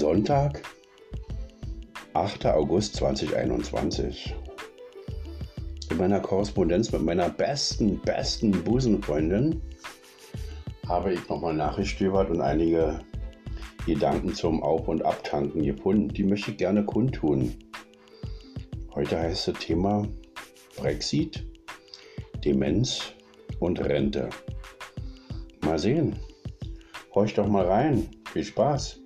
Sonntag, 8. August 2021. In meiner Korrespondenz mit meiner besten, besten Busenfreundin habe ich nochmal nachgestöbert und einige Gedanken zum Auf- und Abtanken gefunden. Die möchte ich gerne kundtun. Heute heißt das Thema Brexit, Demenz und Rente. Mal sehen. Horch doch mal rein. Viel Spaß.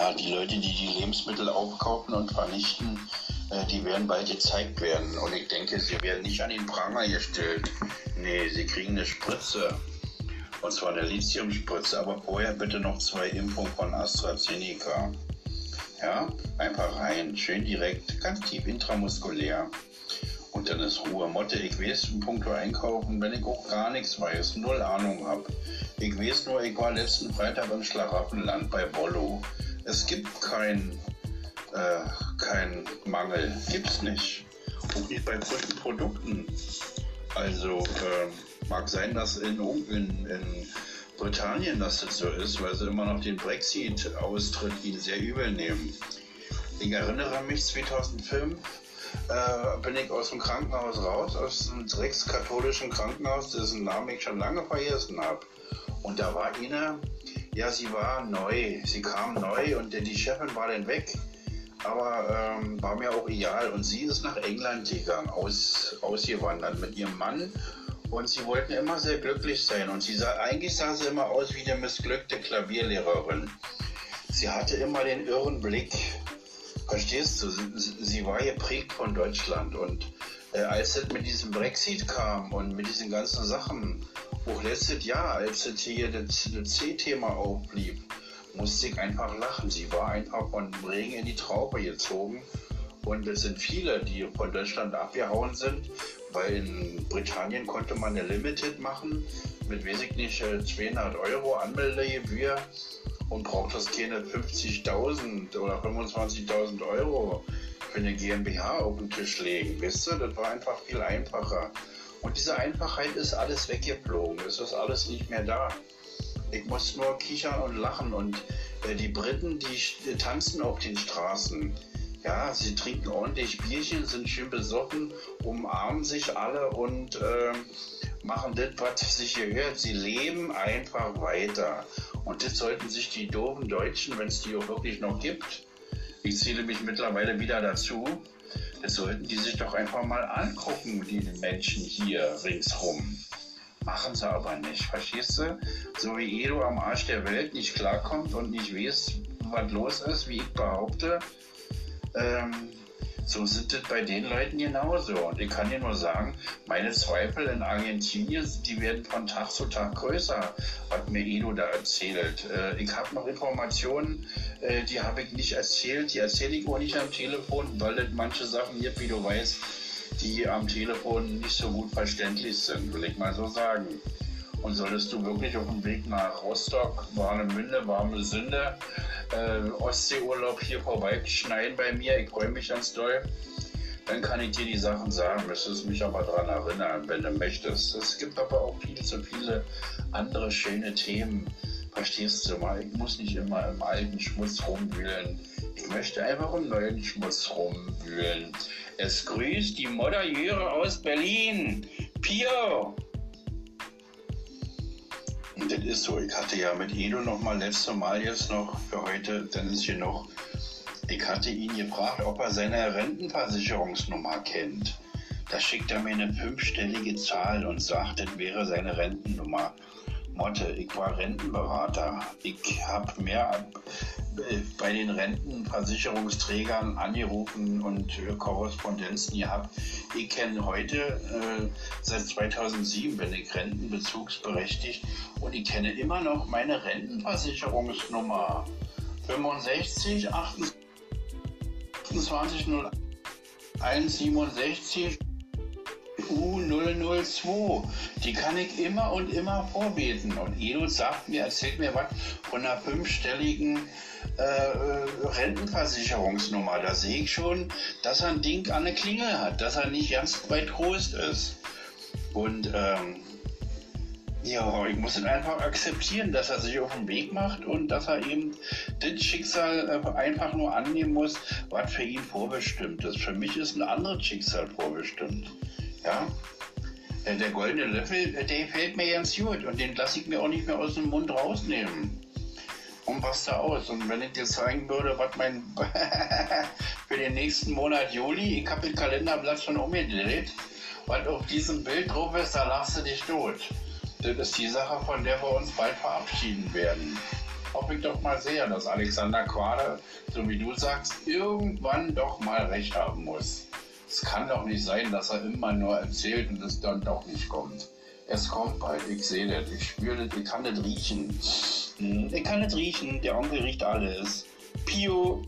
Naja, die Leute, die die Lebensmittel aufkaufen und vernichten, äh, die werden bald gezeigt werden. Und ich denke, sie werden nicht an den Pranger gestellt. Nee, sie kriegen eine Spritze. Und zwar eine Lithiumspritze, aber vorher bitte noch zwei Impfungen von AstraZeneca. Ja, einfach rein, schön direkt, ganz tief intramuskulär. Und dann ist Ruhe. Motte, ich weiß im Punkt einkaufen, wenn ich auch gar nichts weiß, null Ahnung habe. Ich weiß nur, ich war letzten Freitag im Schlaraffenland bei Bollo. Es gibt kein, äh, kein Mangel, gibt's nicht. Auch nicht bei frischen Produkten. Also äh, mag sein, dass in, in, in Britannien das so ist, weil sie immer noch den Brexit-Austritt ihnen sehr übel nehmen. Ich erinnere mich 2005 äh, bin ich aus dem Krankenhaus raus, aus dem dreckskatholischen Krankenhaus, dessen Namen ich schon lange vergessen habe. Und da war eine, ja, sie war neu, sie kam neu und die Chefin war dann weg. Aber ähm, war mir auch egal. Und sie ist nach England gegangen, aus, ausgewandert mit ihrem Mann. Und sie wollten immer sehr glücklich sein. Und sie sah, eigentlich sah sie immer aus wie eine missglückte Klavierlehrerin. Sie hatte immer den irren Blick Verstehst du? Sie, sie war geprägt von Deutschland und äh, als es mit diesem Brexit kam und mit diesen ganzen Sachen, auch letztes Jahr, als es hier das, das C-Thema aufblieb, musste ich einfach lachen. Sie war einfach von Regen in die Traube gezogen. Und es sind viele, die von Deutschland abgehauen sind, weil in Britannien konnte man eine Limited machen mit, weiß ich nicht, 200 Euro Anmeldegebühr und braucht das keine 50.000 oder 25.000 Euro für eine GmbH auf den Tisch legen. Wisst ihr, das war einfach viel einfacher. Und diese Einfachheit ist alles weggeflogen. Es ist alles nicht mehr da. Ich muss nur kichern und lachen. Und äh, die Briten, die tanzen auf den Straßen. Ja, sie trinken ordentlich Bierchen, sind schön besoffen, umarmen sich alle und äh, machen das, was sich gehört. Sie leben einfach weiter. Und das sollten sich die doofen Deutschen, wenn es die auch wirklich noch gibt, ich zähle mich mittlerweile wieder dazu, das sollten die sich doch einfach mal angucken, die Menschen hier ringsrum. Machen sie aber nicht, verstehst du? So wie Edo am Arsch der Welt nicht klarkommt und nicht weiß, was los ist, wie ich behaupte, ähm, so sind es bei den Leuten genauso. Und ich kann dir nur sagen, meine Zweifel in Argentinien, die werden von Tag zu Tag größer, hat mir Edo da erzählt. Äh, ich habe noch Informationen, äh, die habe ich nicht erzählt, die erzähle ich auch nicht am Telefon, weil es manche Sachen gibt, wie du weißt, die am Telefon nicht so gut verständlich sind, will ich mal so sagen. Und solltest du wirklich auf dem Weg nach Rostock, Warnemünde, warme Sünde, äh, Ostseeurlaub hier vorbeischneiden bei mir, ich freue mich ganz doll, dann kann ich dir die Sachen sagen, müsstest mich aber daran erinnern, wenn du möchtest. Es gibt aber auch viel zu viele andere schöne Themen. Verstehst du mal? Ich muss nicht immer im alten Schmutz rumwühlen. Ich möchte einfach im neuen Schmutz rumwühlen. Es grüßt die Modderjöre aus Berlin. Pio! Das ist so. Ich hatte ja mit Edo noch mal letztes Mal jetzt noch für heute, dann ist hier noch. Ich hatte ihn gefragt, ob er seine Rentenversicherungsnummer kennt. Da schickt er mir eine fünfstellige Zahl und sagt, das wäre seine Rentennummer. Motte, ich war Rentenberater. Ich habe mehr bei den Rentenversicherungsträgern angerufen und Korrespondenzen gehabt. Ich kenne heute, äh, seit 2007 bin ich rentenbezugsberechtigt und ich kenne immer noch meine Rentenversicherungsnummer 65 28 01 67 U002. Die kann ich immer und immer vorbeten. Und Edo sagt mir, erzählt mir was von einer fünfstelligen äh, Rentenversicherungsnummer. Da sehe ich schon, dass er ein Ding an der Klingel hat, dass er nicht ganz weit groß ist. Und ähm, Ja, ich muss ihn einfach akzeptieren, dass er sich auf den Weg macht und dass er eben das Schicksal äh, einfach nur annehmen muss, was für ihn vorbestimmt ist. Für mich ist ein anderes Schicksal vorbestimmt. Ja, äh, der goldene Löffel, äh, der fällt mir ganz gut und den lasse ich mir auch nicht mehr aus dem Mund rausnehmen. Und was da aus? Und wenn ich dir zeigen würde, was mein für den nächsten Monat Juli, ich habe das Kalenderblatt schon umgedreht, was auf diesem Bild drauf ist, da lachst du dich tot. Das ist die Sache, von der wir uns bald verabschieden werden. Hoffe ich doch mal sehr, dass Alexander Quader, so wie du sagst, irgendwann doch mal recht haben muss. Es kann doch nicht sein, dass er immer nur erzählt und es dann doch nicht kommt. Es kommt bald, ich sehe das, ich spüre das, ich kann das riechen. Hm, ich kann das riechen, der Onkel riecht alles. Pio